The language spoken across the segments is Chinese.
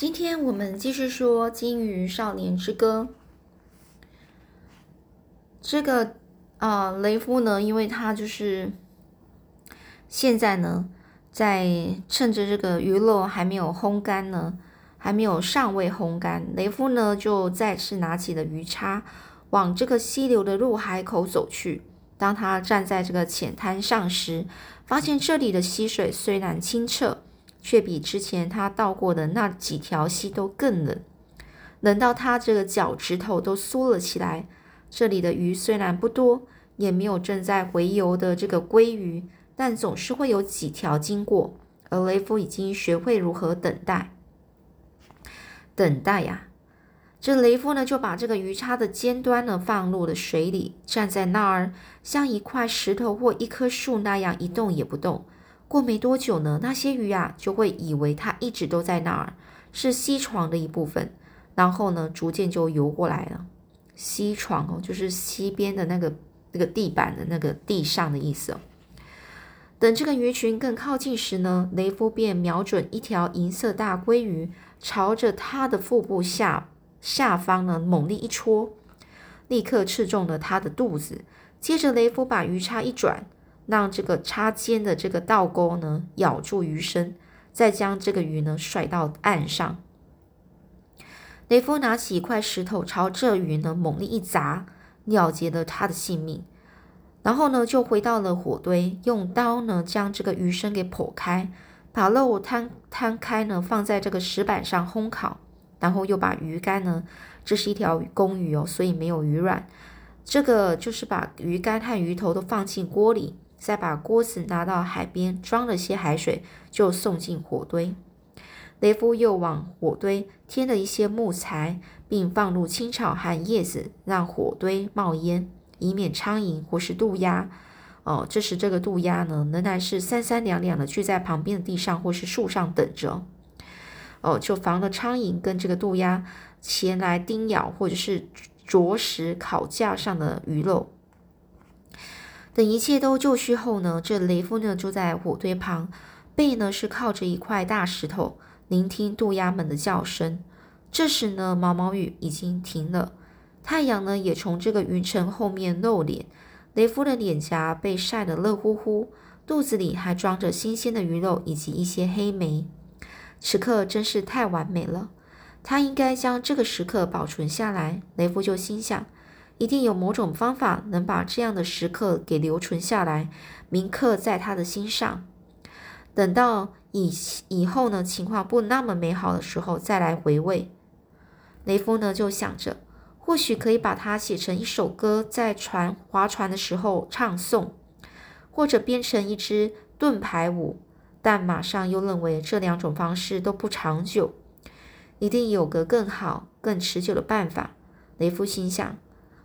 今天我们继续说《金鱼少年之歌》。这个啊，雷夫呢，因为他就是现在呢，在趁着这个鱼肉还没有烘干呢，还没有尚未烘干，雷夫呢就再次拿起了鱼叉，往这个溪流的入海口走去。当他站在这个浅滩上时，发现这里的溪水虽然清澈。却比之前他到过的那几条溪都更冷，冷到他这个脚趾头都缩了起来。这里的鱼虽然不多，也没有正在回游的这个鲑鱼，但总是会有几条经过。而雷夫已经学会如何等待，等待呀！这雷夫呢，就把这个鱼叉的尖端呢放入了水里，站在那儿，像一块石头或一棵树那样一动也不动。过没多久呢，那些鱼啊就会以为它一直都在那儿，是溪床的一部分，然后呢，逐渐就游过来了。溪床哦，就是西边的那个那个地板的那个地上的意思哦。等这个鱼群更靠近时呢，雷夫便瞄准一条银色大鲑鱼，朝着它的腹部下下方呢猛力一戳，立刻刺中了它的肚子。接着，雷夫把鱼叉一转。让这个插尖的这个倒钩呢咬住鱼身，再将这个鱼呢甩到岸上。雷夫拿起一块石头朝这鱼呢猛力一砸，了结了他的性命。然后呢就回到了火堆，用刀呢将这个鱼身给剖开，把肉摊摊开呢放在这个石板上烘烤，然后又把鱼干呢，这是一条公鱼哦，所以没有鱼卵。这个就是把鱼干和鱼头都放进锅里。再把锅子拿到海边，装了些海水，就送进火堆。雷夫又往火堆添了一些木材，并放入青草和叶子，让火堆冒烟，以免苍蝇或是渡鸦。哦，这时这个渡鸦呢，仍然是三三两两的聚在旁边的地上或是树上等着。哦，就防了苍蝇跟这个渡鸦前来叮咬，或者是啄食烤架上的鱼肉。等一切都就绪后呢，这雷夫呢就在火堆旁，背呢是靠着一块大石头，聆听渡鸦们的叫声。这时呢，毛毛雨已经停了，太阳呢也从这个云层后面露脸。雷夫的脸颊被晒得热乎乎，肚子里还装着新鲜的鱼肉以及一些黑莓。此刻真是太完美了，他应该将这个时刻保存下来。雷夫就心想。一定有某种方法能把这样的时刻给留存下来，铭刻在他的心上。等到以以后呢，情况不那么美好的时候再来回味。雷夫呢就想着，或许可以把它写成一首歌，在船划船的时候唱诵，或者编成一支盾牌舞。但马上又认为这两种方式都不长久，一定有个更好、更持久的办法。雷夫心想。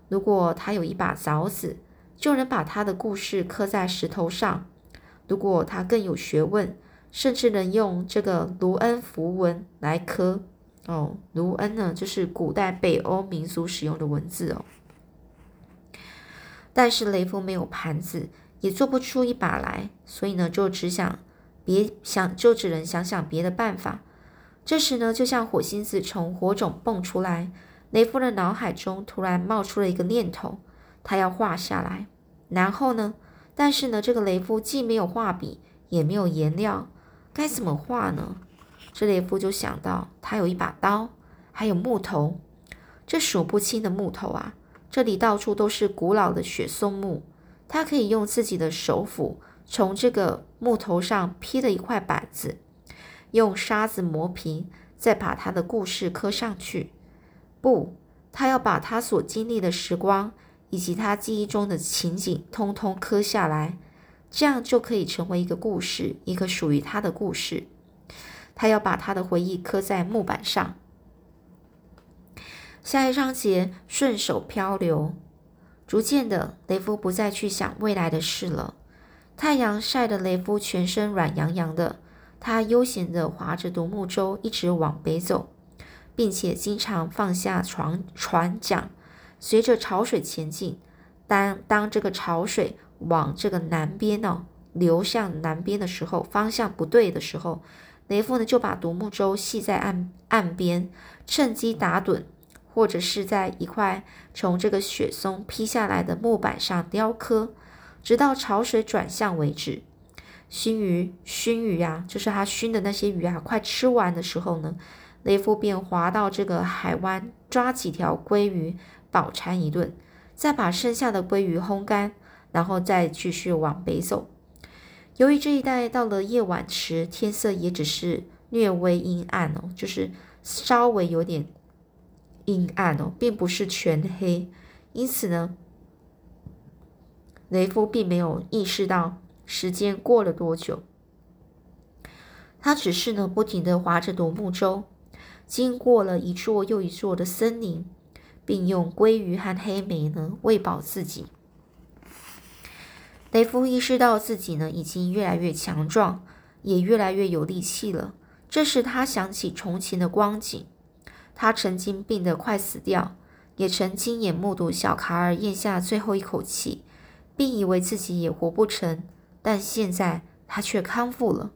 如果他有一把凿子，就能把他的故事刻在石头上。如果他更有学问，甚至能用这个卢恩符文来刻。哦，卢恩呢，就是古代北欧民族使用的文字哦。但是雷夫没有盘子，也做不出一把来，所以呢，就只想别想，就只能想想别的办法。这时呢，就像火星子从火种蹦出来。雷夫的脑海中突然冒出了一个念头，他要画下来。然后呢？但是呢，这个雷夫既没有画笔，也没有颜料，该怎么画呢？这雷夫就想到，他有一把刀，还有木头，这数不清的木头啊！这里到处都是古老的雪松木，他可以用自己的手斧从这个木头上劈了一块板子，用沙子磨平，再把他的故事刻上去。不，他要把他所经历的时光以及他记忆中的情景通通刻下来，这样就可以成为一个故事，一个属于他的故事。他要把他的回忆刻在木板上。下一章节，顺手漂流。逐渐的，雷夫不再去想未来的事了。太阳晒得雷夫全身软洋洋的，他悠闲地划着独木舟，一直往北走。并且经常放下船船桨，随着潮水前进。当当这个潮水往这个南边哦流向南边的时候，方向不对的时候，雷夫呢就把独木舟系在岸岸边，趁机打盹，或者是在一块从这个雪松劈下来的木板上雕刻，直到潮水转向为止。熏鱼，熏鱼啊，就是他熏的那些鱼啊，快吃完的时候呢，雷夫便划到这个海湾，抓几条鲑鱼饱餐一顿，再把剩下的鲑鱼烘干，然后再继续往北走。由于这一带到了夜晚时，天色也只是略微阴暗哦，就是稍微有点阴暗哦，并不是全黑，因此呢，雷夫并没有意识到。时间过了多久？他只是呢，不停的划着独木舟，经过了一座又一座的森林，并用鲑鱼和黑莓呢喂饱自己。雷夫意识到自己呢已经越来越强壮，也越来越有力气了。这时他想起从前的光景，他曾经病得快死掉，也曾亲眼目睹小卡尔咽下最后一口气，并以为自己也活不成。但现在他却康复了。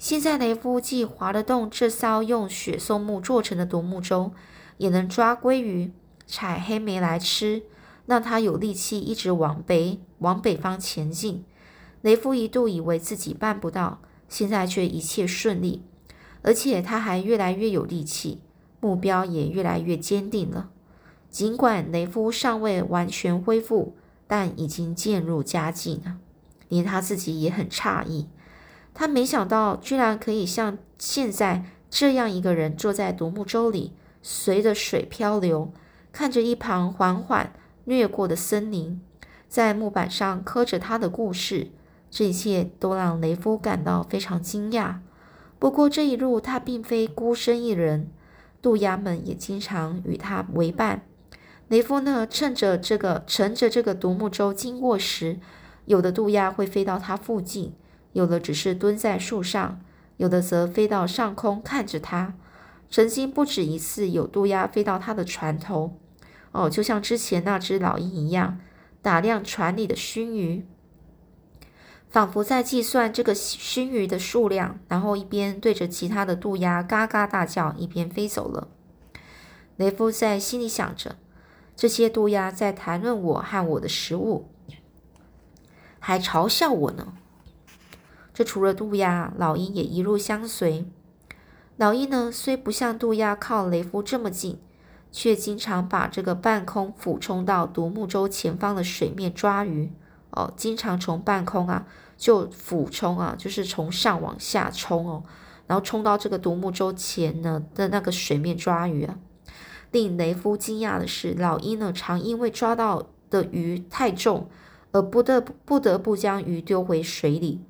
现在雷夫既划得动这艘用雪松木做成的独木舟，也能抓鲑鱼、采黑莓来吃，让他有力气一直往北、往北方前进。雷夫一度以为自己办不到，现在却一切顺利，而且他还越来越有力气，目标也越来越坚定了。尽管雷夫尚未完全恢复，但已经渐入佳境了。连他自己也很诧异，他没想到居然可以像现在这样一个人坐在独木舟里，随着水漂流，看着一旁缓缓掠过的森林，在木板上刻着他的故事。这一切都让雷夫感到非常惊讶。不过这一路他并非孤身一人，渡鸦们也经常与他为伴。雷夫呢，趁着这个乘着这个独木舟经过时，有的渡鸦会飞到他附近，有的只是蹲在树上，有的则飞到上空看着它。曾经不止一次有渡鸦飞到他的船头，哦，就像之前那只老鹰一样，打量船里的熏鱼，仿佛在计算这个熏鱼的数量，然后一边对着其他的渡鸦嘎嘎大叫，一边飞走了。雷夫在心里想着，这些渡鸦在谈论我和我的食物。还嘲笑我呢。这除了渡鸦，老鹰也一路相随。老鹰呢，虽不像渡鸦靠雷夫这么近，却经常把这个半空俯冲到独木舟前方的水面抓鱼。哦，经常从半空啊就俯冲啊，就是从上往下冲哦，然后冲到这个独木舟前呢的那个水面抓鱼啊。令雷夫惊讶的是，老鹰呢常因为抓到的鱼太重。而不得不得不将鱼丢回水里，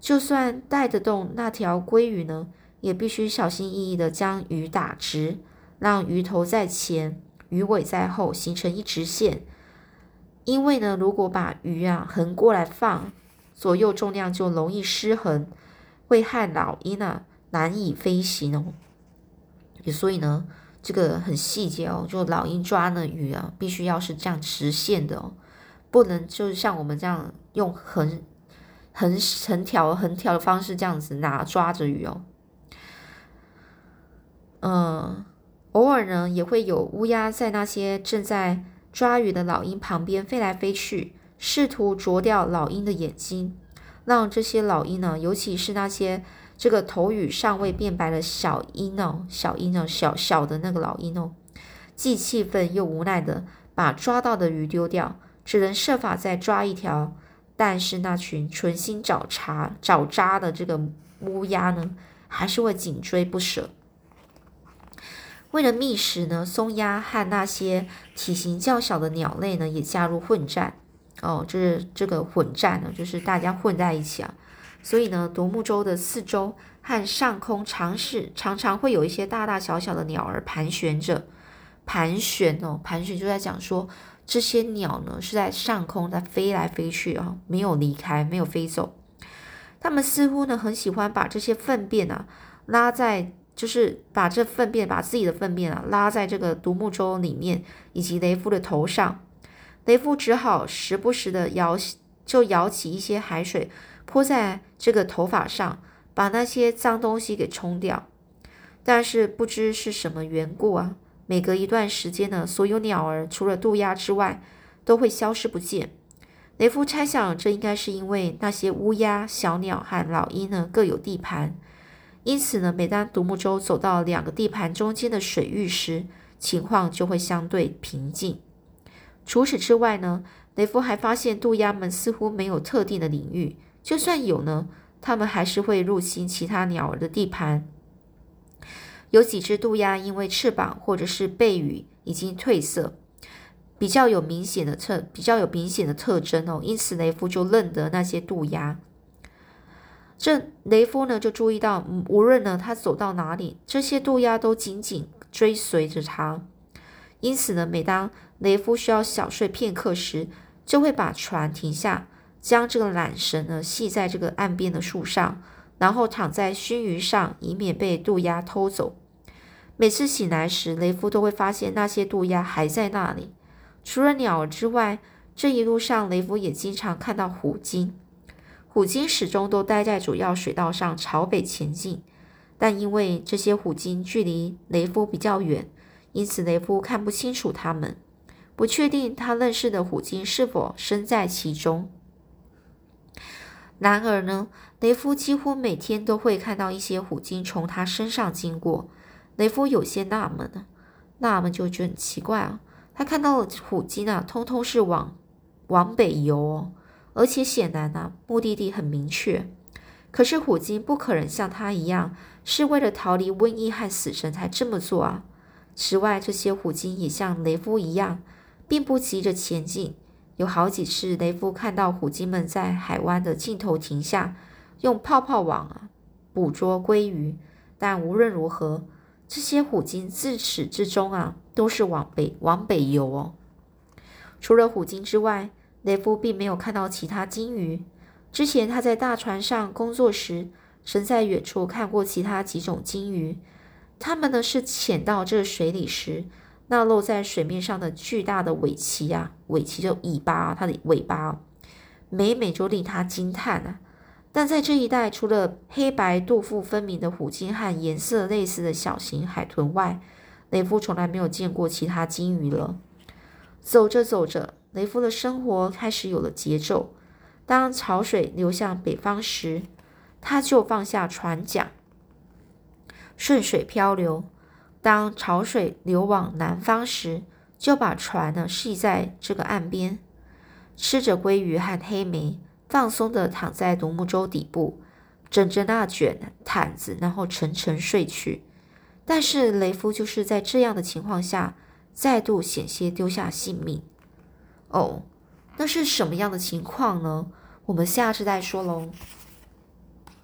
就算带得动那条鲑鱼呢，也必须小心翼翼地将鱼打直，让鱼头在前，鱼尾在后，形成一直线。因为呢，如果把鱼啊横过来放，左右重量就容易失衡，会害老鹰啊难以飞行哦。所以呢，这个很细节哦，就老鹰抓的鱼啊，必须要是这样直线的哦。不能就是像我们这样用横横横条横条的方式这样子拿抓着鱼哦。嗯，偶尔呢也会有乌鸦在那些正在抓鱼的老鹰旁边飞来飞去，试图啄掉老鹰的眼睛，让这些老鹰呢，尤其是那些这个头羽尚未变白的小鹰哦，小鹰哦，小小的那个老鹰哦，既气愤又无奈的把抓到的鱼丢掉。只能设法再抓一条，但是那群存心找茬、找渣的这个乌鸦呢，还是会紧追不舍。为了觅食呢，松鸦和那些体型较小的鸟类呢，也加入混战。哦，就是这个混战呢，就是大家混在一起啊。所以呢，独木舟的四周和上空，常是常常会有一些大大小小的鸟儿盘旋着，盘旋哦，盘旋就在讲说。这些鸟呢是在上空在飞来飞去啊，没有离开，没有飞走。它们似乎呢很喜欢把这些粪便啊拉在，就是把这粪便，把自己的粪便啊拉在这个独木舟里面以及雷夫的头上。雷夫只好时不时的摇，就舀起一些海水泼在这个头发上，把那些脏东西给冲掉。但是不知是什么缘故啊，每隔一段时间呢，所有鸟儿除了渡鸦之外，都会消失不见。雷夫猜想，这应该是因为那些乌鸦、小鸟和老鹰呢各有地盘，因此呢，每当独木舟走到两个地盘中间的水域时，情况就会相对平静。除此之外呢，雷夫还发现渡鸦们似乎没有特定的领域，就算有呢，它们还是会入侵其他鸟儿的地盘。有几只渡鸦因为翅膀或者是背羽已经褪色，比较有明显的特比较有明显的特征哦，因此雷夫就认得那些渡鸦。这雷夫呢就注意到，无论呢他走到哪里，这些渡鸦都紧紧追随着他。因此呢，每当雷夫需要小睡片刻时，就会把船停下，将这个缆绳呢系在这个岸边的树上。然后躺在熏鱼上，以免被渡鸦偷走。每次醒来时，雷夫都会发现那些渡鸦还在那里。除了鸟儿之外，这一路上雷夫也经常看到虎鲸。虎鲸始终都待在主要水道上，朝北前进。但因为这些虎鲸距离雷夫比较远，因此雷夫看不清楚它们，不确定他认识的虎鲸是否身在其中。然而呢？雷夫几乎每天都会看到一些虎鲸从他身上经过。雷夫有些纳闷呢，纳闷就觉得很奇怪啊。他看到的虎鲸啊，通通是往往北游哦，而且显然呢，目的地很明确。可是虎鲸不可能像他一样，是为了逃离瘟疫和死神才这么做啊。此外，这些虎鲸也像雷夫一样，并不急着前进。有好几次，雷夫看到虎鲸们在海湾的尽头停下。用泡泡网啊捕捉鲑鱼，但无论如何，这些虎鲸自始至终啊都是往北往北游哦。除了虎鲸之外，雷夫并没有看到其他鲸鱼。之前他在大船上工作时，曾在远处看过其他几种鲸鱼。它们呢是潜到这水里时，那露在水面上的巨大的尾鳍啊，尾鳍就尾巴啊，它的尾巴每每就令他惊叹啊。但在这一带，除了黑白度腹分明的虎鲸和颜色类似的小型海豚外，雷夫从来没有见过其他鲸鱼了。走着走着，雷夫的生活开始有了节奏。当潮水流向北方时，他就放下船桨，顺水漂流；当潮水流往南方时，就把船呢系在这个岸边，吃着鲑鱼和黑莓。放松的躺在独木舟底部，枕着那卷毯子，然后沉沉睡去。但是雷夫就是在这样的情况下，再度险些丢下性命。哦，那是什么样的情况呢？我们下次再说喽。